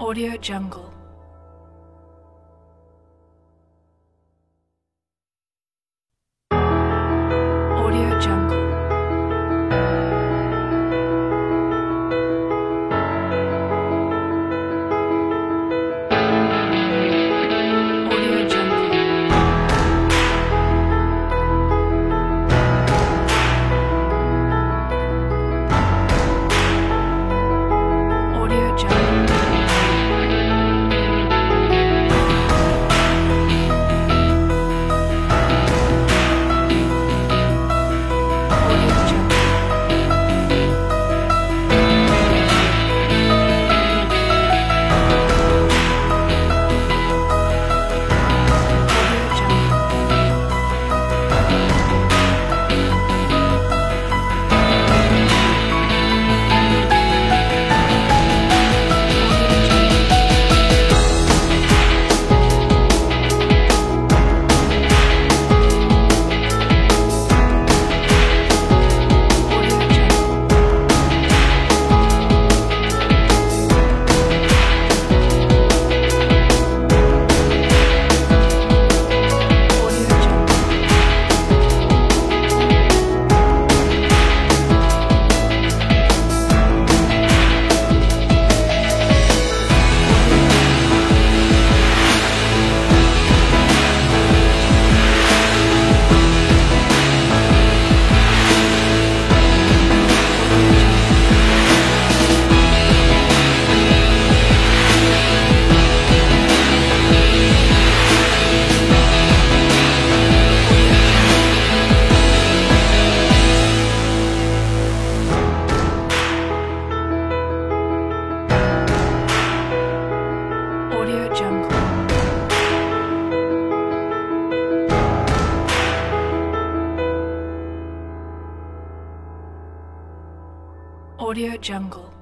Audio Jungle. Audio Jungle.